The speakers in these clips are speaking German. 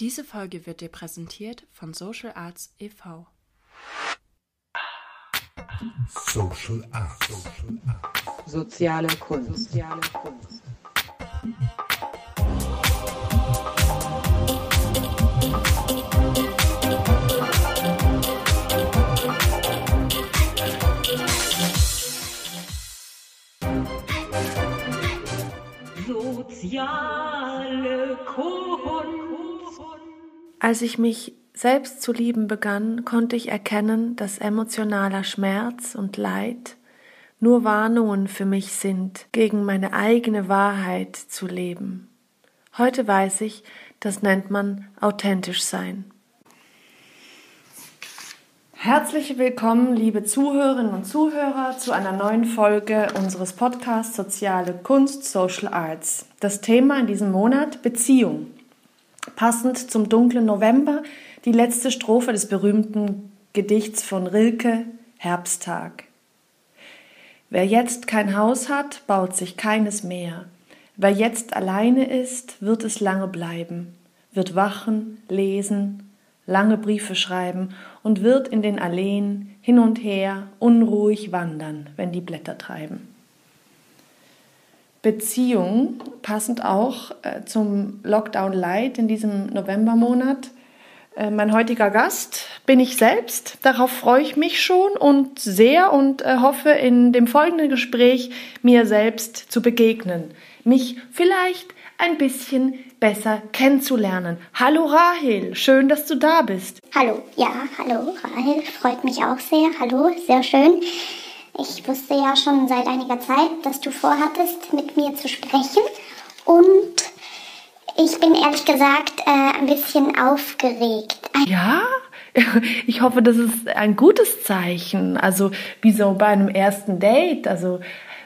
Diese Folge wird dir präsentiert von Social Arts e.V. Social Arts. Soziale Kunst. Soziale Kunst. Soziale Kunst. Als ich mich selbst zu lieben begann, konnte ich erkennen, dass emotionaler Schmerz und Leid nur Warnungen für mich sind, gegen meine eigene Wahrheit zu leben. Heute weiß ich, das nennt man authentisch sein. Herzlich willkommen, liebe Zuhörerinnen und Zuhörer, zu einer neuen Folge unseres Podcasts Soziale Kunst, Social Arts. Das Thema in diesem Monat Beziehung. Passend zum dunklen November die letzte Strophe des berühmten Gedichts von Rilke, Herbsttag. Wer jetzt kein Haus hat, baut sich keines mehr. Wer jetzt alleine ist, wird es lange bleiben, wird wachen, lesen, lange Briefe schreiben und wird in den Alleen hin und her unruhig wandern, wenn die Blätter treiben. Beziehung, passend auch äh, zum Lockdown Light in diesem Novembermonat. Äh, mein heutiger Gast bin ich selbst. Darauf freue ich mich schon und sehr und äh, hoffe in dem folgenden Gespräch mir selbst zu begegnen. Mich vielleicht ein bisschen besser kennenzulernen. Hallo Rahel, schön, dass du da bist. Hallo, ja, hallo Rahel, freut mich auch sehr. Hallo, sehr schön. Ich wusste ja schon seit einiger Zeit, dass du vorhattest, mit mir zu sprechen. Und ich bin ehrlich gesagt äh, ein bisschen aufgeregt. Ja? Ich hoffe, das ist ein gutes Zeichen. Also wie so bei einem ersten Date. Also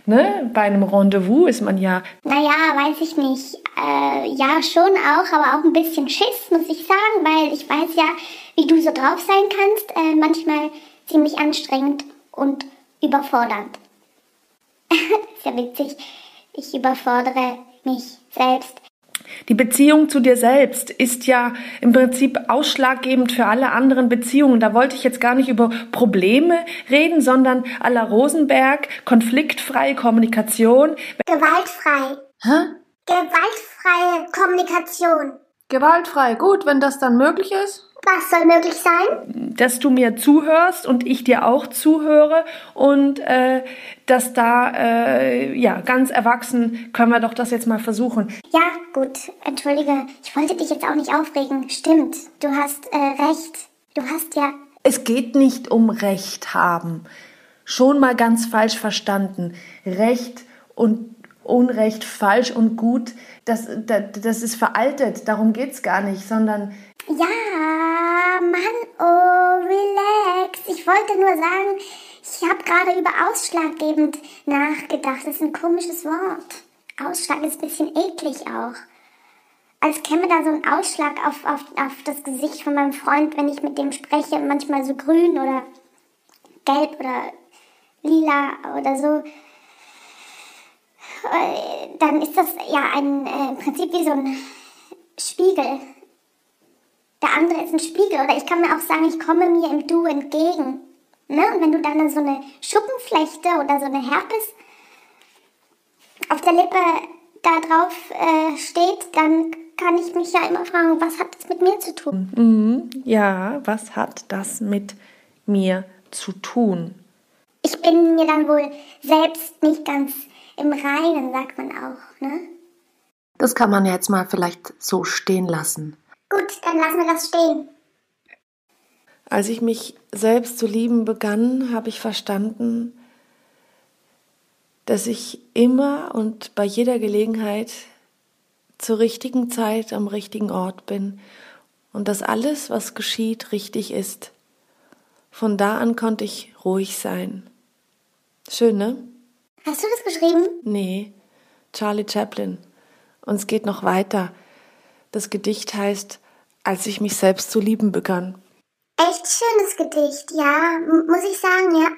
ne, bei einem Rendezvous ist man ja. Naja, weiß ich nicht. Äh, ja, schon auch, aber auch ein bisschen Schiss, muss ich sagen, weil ich weiß ja, wie du so drauf sein kannst. Äh, manchmal ziemlich anstrengend und überfordernd. ist ja witzig. Ich überfordere mich selbst. Die Beziehung zu dir selbst ist ja im Prinzip ausschlaggebend für alle anderen Beziehungen. Da wollte ich jetzt gar nicht über Probleme reden, sondern à la Rosenberg, konfliktfreie Kommunikation. Gewaltfrei. Hä? Gewaltfreie Kommunikation. Gewaltfrei, gut, wenn das dann möglich ist. Was soll möglich sein? Dass du mir zuhörst und ich dir auch zuhöre und äh, dass da, äh, ja, ganz erwachsen können wir doch das jetzt mal versuchen. Ja, gut. Entschuldige, ich wollte dich jetzt auch nicht aufregen. Stimmt, du hast äh, recht. Du hast ja. Es geht nicht um Recht haben. Schon mal ganz falsch verstanden. Recht und Unrecht, falsch und gut, das, das, das ist veraltet. Darum geht's gar nicht, sondern Ja, Mann, oh, relax. Ich wollte nur sagen, ich habe gerade über ausschlaggebend nachgedacht. Das ist ein komisches Wort. Ausschlag ist ein bisschen eklig auch. Als käme da so ein Ausschlag auf, auf, auf das Gesicht von meinem Freund, wenn ich mit dem spreche. Manchmal so grün oder gelb oder lila oder so. Äh, Dann ist das ja ein, äh, im Prinzip wie so ein Spiegel. Der andere ist ein Spiegel. Oder ich kann mir auch sagen, ich komme mir im Du entgegen. Ne? Und wenn du dann so eine Schuppenflechte oder so eine Herpes auf der Lippe da drauf äh, steht, dann kann ich mich ja immer fragen, was hat das mit mir zu tun? Mhm. Ja, was hat das mit mir zu tun? Ich bin mir dann wohl selbst nicht ganz im Reinen, sagt man auch. Ne? Das kann man jetzt mal vielleicht so stehen lassen. Gut, dann lassen wir das stehen. Als ich mich selbst zu lieben begann, habe ich verstanden, dass ich immer und bei jeder Gelegenheit zur richtigen Zeit am richtigen Ort bin und dass alles, was geschieht, richtig ist. Von da an konnte ich ruhig sein. Schön, ne? Hast du das geschrieben? Nee, Charlie Chaplin. Und es geht noch weiter. Das Gedicht heißt, als ich mich selbst zu lieben begann. Echt schönes Gedicht, ja, muss ich sagen, ja.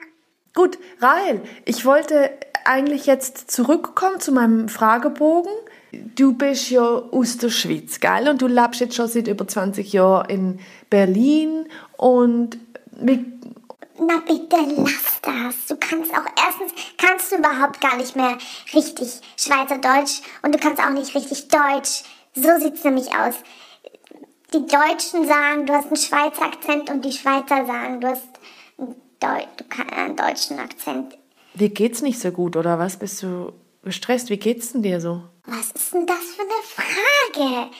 Gut, Rahel, ich wollte eigentlich jetzt zurückkommen zu meinem Fragebogen. du bist ja aus der Schweiz, gell? Und du lebst jetzt schon seit über 20 Jahren in Berlin und wie, Na bitte, lass das. Du kannst auch, erstens kannst du überhaupt gar nicht mehr richtig Schweizerdeutsch und du kannst auch nicht richtig Deutsch. So sieht's nämlich aus. Die Deutschen sagen, du hast einen Schweizer Akzent und die Schweizer sagen, du hast einen, Deu du einen deutschen Akzent. wie geht's nicht so gut oder was? Bist du gestresst? Wie geht's denn dir so? Was ist denn das für eine Frage?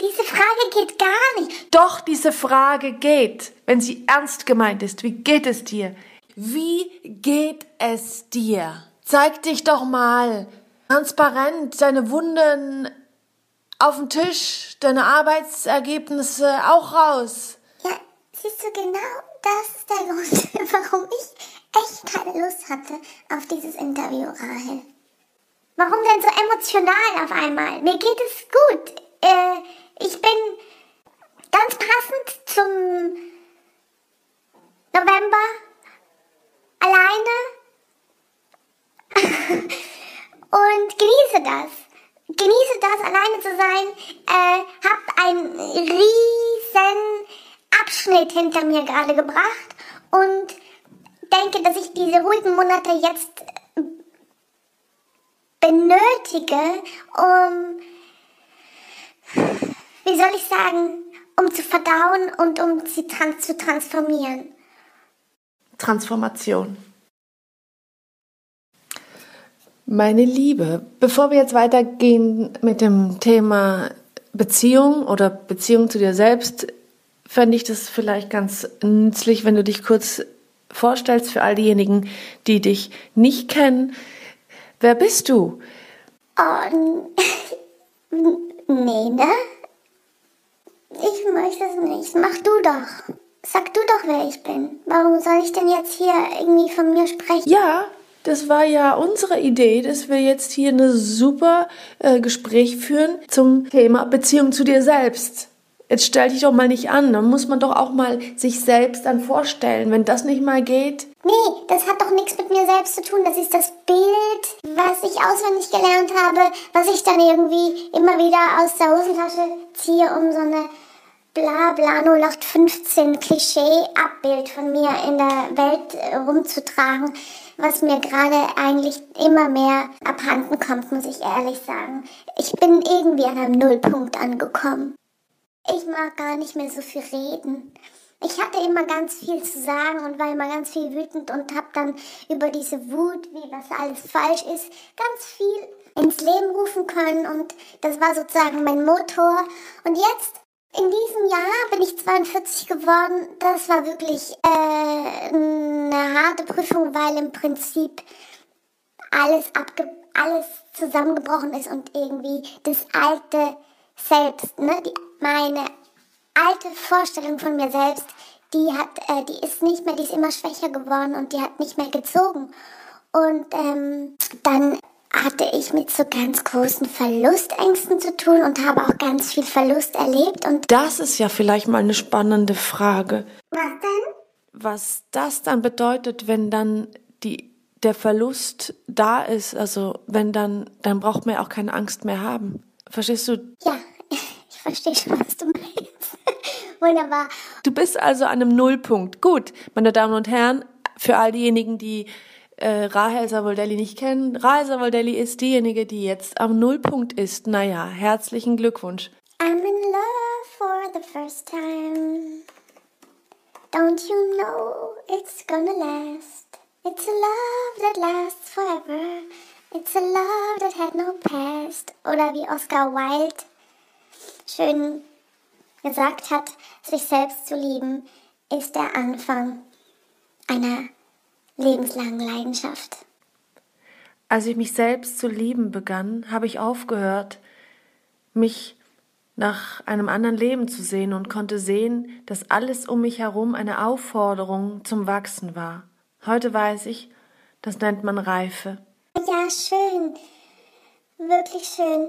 Diese Frage geht gar nicht. Doch diese Frage geht, wenn sie ernst gemeint ist. Wie geht es dir? Wie geht es dir? Zeig dich doch mal transparent, deine Wunden auf dem Tisch, deine Arbeitsergebnisse auch raus. Ja, siehst du, genau das ist der Grund, warum ich echt keine Lust hatte auf dieses Interview, Rahel. Warum denn so emotional auf einmal? Mir geht es gut. Äh, ich bin ganz passend zum November alleine und genieße das. Genieße das, alleine zu sein. Äh, hab einen riesen Abschnitt hinter mir gerade gebracht und denke, dass ich diese ruhigen Monate jetzt benötige, um, wie soll ich sagen, um zu verdauen und um sie trans zu transformieren. Transformation. Meine Liebe, bevor wir jetzt weitergehen mit dem Thema Beziehung oder Beziehung zu dir selbst, fände ich das vielleicht ganz nützlich, wenn du dich kurz vorstellst für all diejenigen, die dich nicht kennen. Wer bist du? Oh, nee, ne? Ich möchte es nicht. Mach du doch. Sag du doch, wer ich bin. Warum soll ich denn jetzt hier irgendwie von mir sprechen? Ja, das war ja unsere Idee, dass wir jetzt hier eine super äh, Gespräch führen zum Thema Beziehung zu dir selbst. Jetzt stell dich doch mal nicht an, dann muss man doch auch mal sich selbst dann vorstellen. Wenn das nicht mal geht, Nee, das hat doch nichts mit mir selbst zu tun. Das ist das Bild, was ich auswendig gelernt habe, was ich dann irgendwie immer wieder aus der Hosentasche ziehe, um so eine bla bla 0815 Klischee-Abbild von mir in der Welt äh, rumzutragen, was mir gerade eigentlich immer mehr abhanden kommt, muss ich ehrlich sagen. Ich bin irgendwie an einem Nullpunkt angekommen. Ich mag gar nicht mehr so viel reden. Ich hatte immer ganz viel zu sagen und war immer ganz viel wütend und habe dann über diese Wut, wie was alles falsch ist, ganz viel ins Leben rufen können und das war sozusagen mein Motor. Und jetzt, in diesem Jahr, bin ich 42 geworden. Das war wirklich äh, eine harte Prüfung, weil im Prinzip alles abge alles zusammengebrochen ist und irgendwie das alte Selbst, ne, die, meine alte Vorstellung von mir selbst, die hat, äh, die ist nicht mehr, die ist immer schwächer geworden und die hat nicht mehr gezogen. Und ähm, dann hatte ich mit so ganz großen Verlustängsten zu tun und habe auch ganz viel Verlust erlebt. Und das ist ja vielleicht mal eine spannende Frage. was denn? Was das dann bedeutet, wenn dann die, der Verlust da ist, also wenn dann, dann braucht man ja auch keine Angst mehr haben. Verstehst du? Ja, ich verstehe schon, was du meinst. Wunderbar. Du bist also an einem Nullpunkt. Gut, meine Damen und Herren, für all diejenigen, die äh, Rahel Savoldelli nicht kennen, Rahel Savoldelli ist diejenige, die jetzt am Nullpunkt ist. Naja, herzlichen Glückwunsch. I'm in love for the first time. Don't you know it's gonna last? It's a love that lasts forever. It's a love that had no past. Oder wie Oscar Wilde schön gesagt hat, sich selbst zu lieben, ist der Anfang einer lebenslangen Leidenschaft. Als ich mich selbst zu lieben begann, habe ich aufgehört, mich nach einem anderen Leben zu sehen und konnte sehen, dass alles um mich herum eine Aufforderung zum Wachsen war. Heute weiß ich, das nennt man Reife. Ja, schön. Wirklich schön.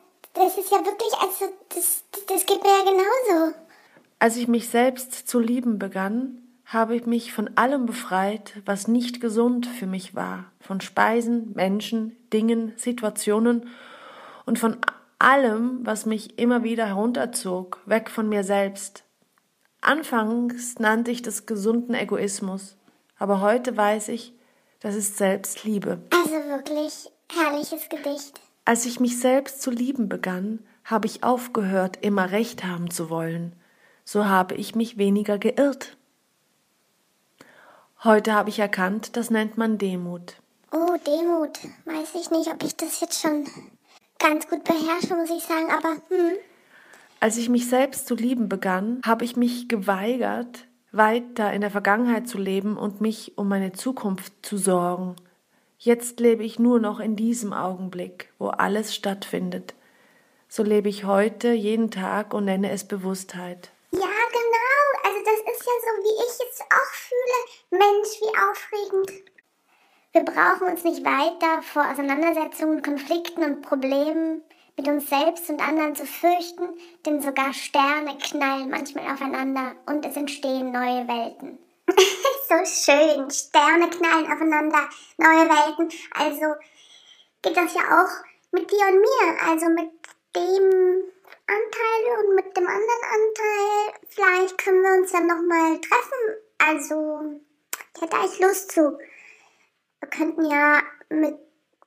Das ist ja wirklich, also, das, das geht mir ja genauso. Als ich mich selbst zu lieben begann, habe ich mich von allem befreit, was nicht gesund für mich war, von Speisen, Menschen, Dingen, Situationen und von allem, was mich immer wieder herunterzog, weg von mir selbst. Anfangs nannte ich das gesunden Egoismus, aber heute weiß ich, das ist Selbstliebe. Also wirklich herrliches Gedicht. Als ich mich selbst zu lieben begann, habe ich aufgehört, immer recht haben zu wollen. So habe ich mich weniger geirrt. Heute habe ich erkannt, das nennt man Demut. Oh, Demut. Weiß ich nicht, ob ich das jetzt schon ganz gut beherrsche, muss ich sagen, aber hm. Als ich mich selbst zu lieben begann, habe ich mich geweigert, weiter in der Vergangenheit zu leben und mich um meine Zukunft zu sorgen. Jetzt lebe ich nur noch in diesem Augenblick, wo alles stattfindet. So lebe ich heute jeden Tag und nenne es Bewusstheit. Ja, genau. Also das ist ja so, wie ich jetzt auch fühle. Mensch, wie aufregend. Wir brauchen uns nicht weiter vor Auseinandersetzungen, Konflikten und Problemen mit uns selbst und anderen zu fürchten, denn sogar Sterne knallen manchmal aufeinander und es entstehen neue Welten. So schön, Sterne knallen aufeinander, neue Welten. Also geht das ja auch mit dir und mir, also mit dem Anteil und mit dem anderen Anteil. Vielleicht können wir uns dann nochmal treffen. Also, ich hätte eigentlich Lust zu. Wir könnten ja mit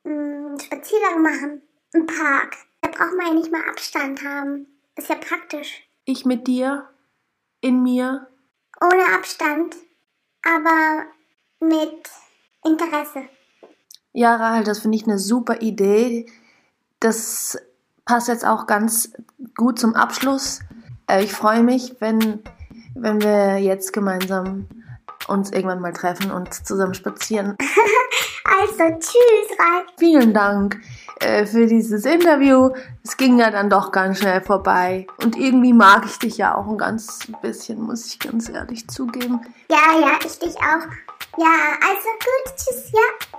einem Spaziergang machen im Park. Da braucht man ja nicht mal Abstand haben. Ist ja praktisch. Ich mit dir, in mir, Ohne Abstand, aber mit Interesse. Ja, Rahel, das finde ich eine super Idee. Das passt jetzt auch ganz gut zum Abschluss. Äh, Ich freue mich, wenn, wenn wir jetzt gemeinsam uns irgendwann mal treffen und zusammen spazieren. Also, tschüss, Ralf. Vielen Dank äh, für dieses Interview. Es ging ja dann doch ganz schnell vorbei. Und irgendwie mag ich dich ja auch ein ganz bisschen, muss ich ganz ehrlich zugeben. Ja, ja, ich dich auch. Ja, also gut, tschüss, ja.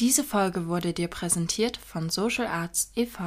Diese Folge wurde dir präsentiert von Social Arts e.V.